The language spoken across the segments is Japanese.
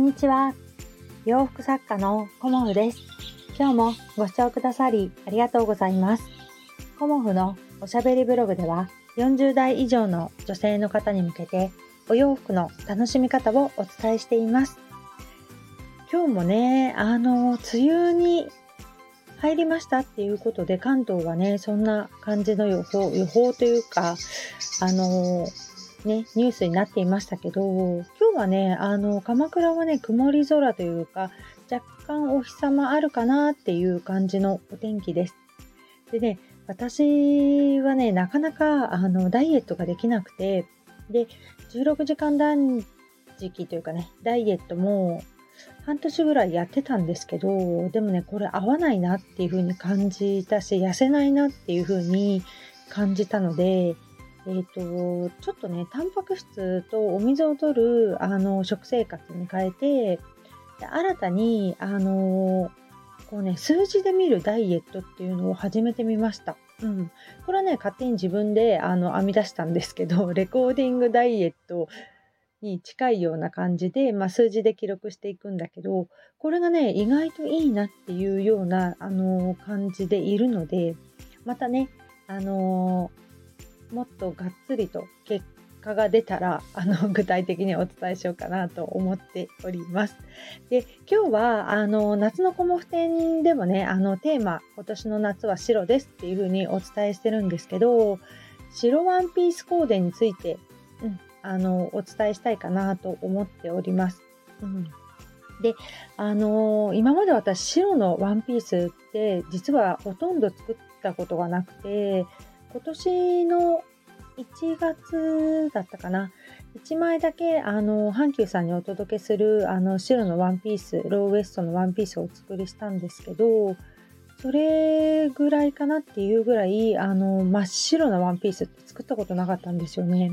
んにちは。洋服作家のコモフです。今日もご視聴くださりありがとうございます。コモフのおしゃべりブログでは40代以上の女性の方に向けてお洋服の楽しみ方をお伝えしています。今日もね、あの、梅雨に入りましたっていうことで関東はね、そんな感じの予報、予報というか、あの、ね、ニュースになっていましたけど、今日はね、あの、鎌倉はね、曇り空というか、若干お日様あるかなっていう感じのお天気です。でね、私はね、なかなか、あの、ダイエットができなくて、で、16時間断食というかね、ダイエットも半年ぐらいやってたんですけど、でもね、これ合わないなっていう風に感じたし、痩せないなっていう風に感じたので、え、ー、と、ちょっとね、タンパク質とお水を取る、あの、食生活に変えて、新たに、あの、こうね、数字で見るダイエットっていうのを始めてみました。うん。これはね、勝手に自分で、あの、編み出したんですけど、レコーディングダイエットに近いような感じで、まあ、数字で記録していくんだけど、これがね、意外といいなっていうような、あの感じでいるので、またね、あのもっとがっつりと結果が出たらあの 具体的にお伝えしようかなと思っております。で今日はあの夏のコモフ展でもねあのテーマ今年の夏は白ですっていうふうにお伝えしてるんですけど白ワンピースコーデについて、うん、あのお伝えしたいかなと思っております。うんで、あのー、今まで私白のワンピースって実はほとんど作ったことがなくて、今年の1月だったかな。1枚だけ、あの、阪急さんにお届けする、あの、白のワンピース、ローウエストのワンピースをお作りしたんですけど、それぐらいかなっていうぐらい、あの、真っ白なワンピースって作ったことなかったんですよね。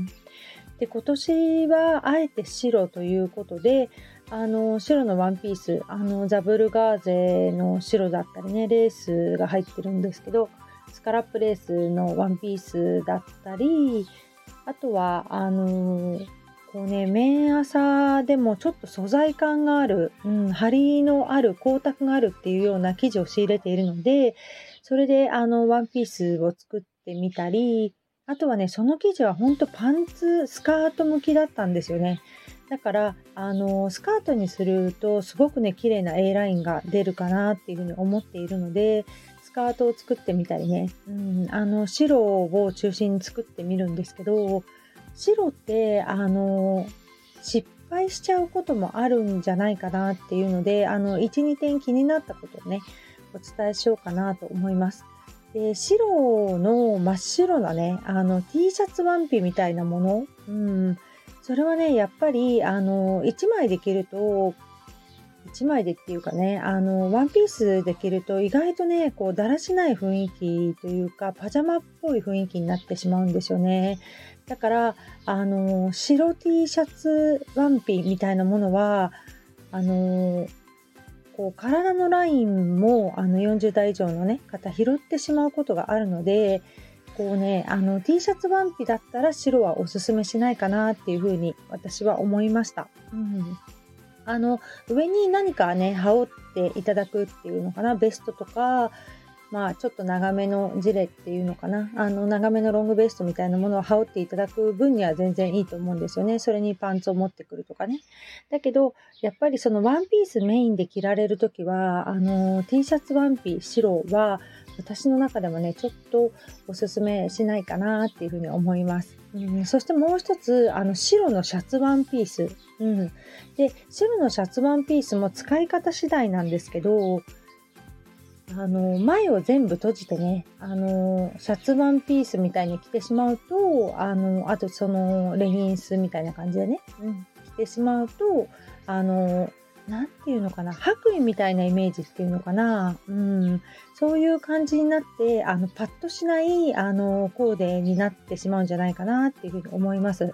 で、今年はあえて白ということで、あの、白のワンピース、あの、ザブルガーゼの白だったりね、レースが入ってるんですけど、スカラップレースのワンピースだったり、あとは、あのー、こうね、綿朝でもちょっと素材感がある、うん、張りのある、光沢があるっていうような生地を仕入れているので、それであの、ワンピースを作ってみたり、あとはね、その生地はほんとパンツ、スカート向きだったんですよね。だから、あの、スカートにすると、すごくね、綺麗な A ラインが出るかなっていうふうに思っているので、カートを作ってみたりね、うん、あの白を中心に作ってみるんですけど白ってあの失敗しちゃうこともあるんじゃないかなっていうのであの12点気になったことをねお伝えしようかなと思います。で白の真っ白なねあの T シャツワンピみたいなもの、うん、それはねやっぱりあの1枚できると1枚でっていうかね、あの、ワンピースで着ると意外とね、こう、だらしない雰囲気というか、パジャマっぽい雰囲気になってしまうんですよね。だから、あの、白 T シャツワンピみたいなものは、あの、こう、体のラインも、あの、40代以上のね、方拾ってしまうことがあるので、こうね、あの、T シャツワンピだったら白はおすすめしないかなっていうふうに私は思いました。うんあの、上に何かね、羽織っていただくっていうのかな、ベストとか、まあ、ちょっと長めのジレっていうのかな。あの、長めのロングベストみたいなものを羽織っていただく分には全然いいと思うんですよね。それにパンツを持ってくるとかね。だけど、やっぱりそのワンピースメインで着られるときは、あの、T シャツワンピー白は、私の中でもね、ちょっとおすすめしないかなっていうふうに思います。うん、そしてもう一つ、あの、白のシャツワンピース。うん。で、白のシャツワンピースも使い方次第なんですけど、あの、前を全部閉じてね、あの、シャツワンピースみたいに着てしまうと、あの、あとその、レギンスみたいな感じでね、うん、着てしまうと、あの、何て言うのかな、白衣みたいなイメージっていうのかな、うん、そういう感じになって、あの、パッとしない、あの、コーデになってしまうんじゃないかなっていうふうに思います。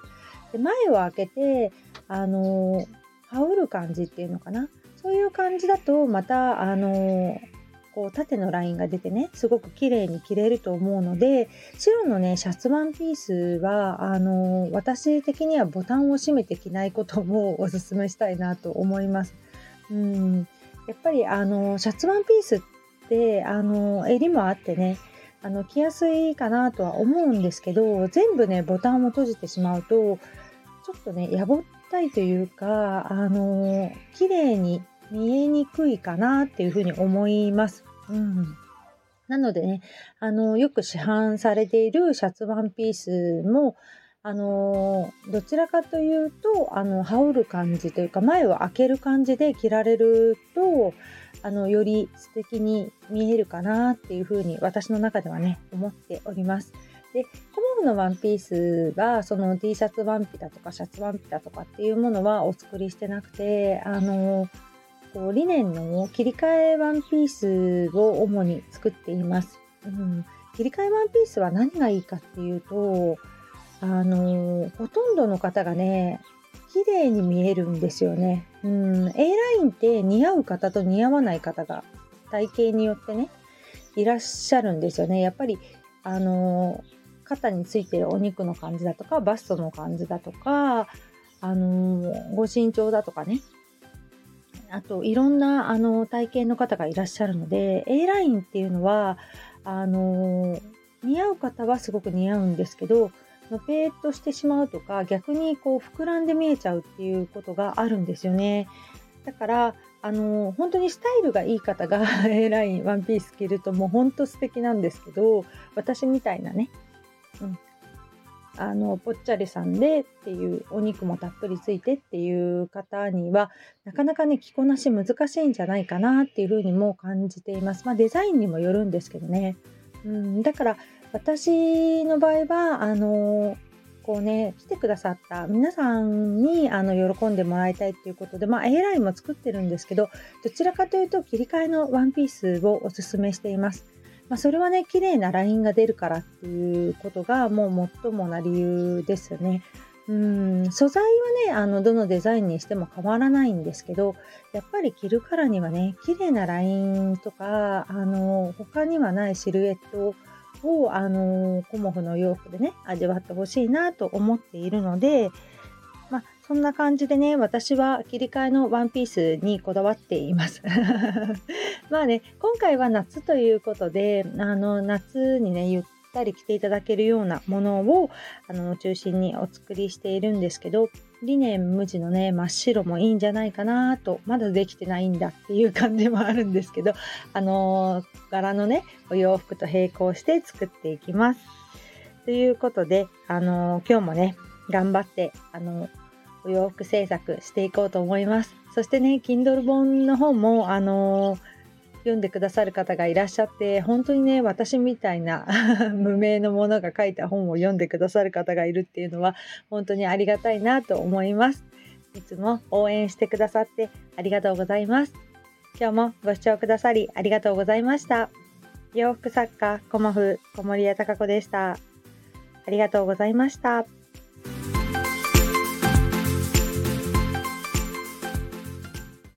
で前を開けて、あの、羽織る感じっていうのかな？そういう感じだと、また、あの、こう縦のラインが出てねすごく綺麗に着れると思うので白のねシャツワンピースはあの私的にはボタンを閉めて着ないことも おすすめしたいなと思います。うんやっぱりあのシャツワンピースってあの襟もあってねあの着やすいかなとは思うんですけど全部ねボタンを閉じてしまうとちょっとねやぼったいというかあの綺麗に見えにくいかなっていうふうに思います。うん。なのでね、あの、よく市販されているシャツワンピースも、あのどちらかというと、あの、羽織る感じというか、前を開ける感じで着られると、あの、より素敵に見えるかなっていうふうに私の中ではね、思っております。で、コモフのワンピースが、その T シャツワンピだとかシャツワンピだとかっていうものはお作りしてなくて、あのこうリネンの切り替えワンピースを主に作っています。うん、切り替えワンピースは何がいいかっていうと、あのほとんどの方がね、綺麗に見えるんですよね。うん、A ラインって似合う方と似合わない方が体型によってね、いらっしゃるんですよね。やっぱり、あの肩についてるお肉の感じだとか、バストの感じだとか、あのご身長だとかね、あといろんなあの体型の方がいらっしゃるので A ラインっていうのはあの似合う方はすごく似合うんですけどのぺーっとしてしまうとか逆にこう膨らんで見えちゃうっていうことがあるんですよね。だからあの本当にスタイルがいい方が A ラインワンピース着るともう本当素敵なんですけど私みたいなね、うん、あのぽっちゃりさんでっていうお肉もたっぷりついてっていう方にはなかなかね着こなし難しいんじゃないかなっていうふうにも感じています。まあ、デザインにもよるんですけどね。うん、だから私の場合はあのこうね来てくださった皆さんにあの喜んでもらいたいっていうことでまあ A ラインも作ってるんですけどどちらかというと切り替えのワンピースをおすすめしています。まあ、それはね綺麗なラインが出るからっていうことがもう最もな理由ですね。うん素材はねあのどのデザインにしても変わらないんですけどやっぱり着るからにはね綺麗なラインとかあの他にはないシルエットをあのコモフの洋服でね味わってほしいなと思っているのでまあ、そんな感じでね、私は切り替えのワンピースにこだわっています。まあね、今回は夏ということで、あの、夏にね、ゆったり着ていただけるようなものを、あの、中心にお作りしているんですけど、リネン無地のね、真っ白もいいんじゃないかなと、まだできてないんだっていう感じもあるんですけど、あの柄のね、お洋服と並行して作っていきます。ということで、あの今日もね、頑張って、あの、お洋服制作していこうと思います。そしてね、Kindle 本の方も、あの読んでくださる方がいらっしゃって、本当にね、私みたいな 無名のものが書いた本を読んでくださる方がいるっていうのは、本当にありがたいなと思います。いつも応援してくださってありがとうございます。今日もご視聴くださりありがとうございました。洋服作家、コモフ、小森屋隆子でした。ありがとうございました。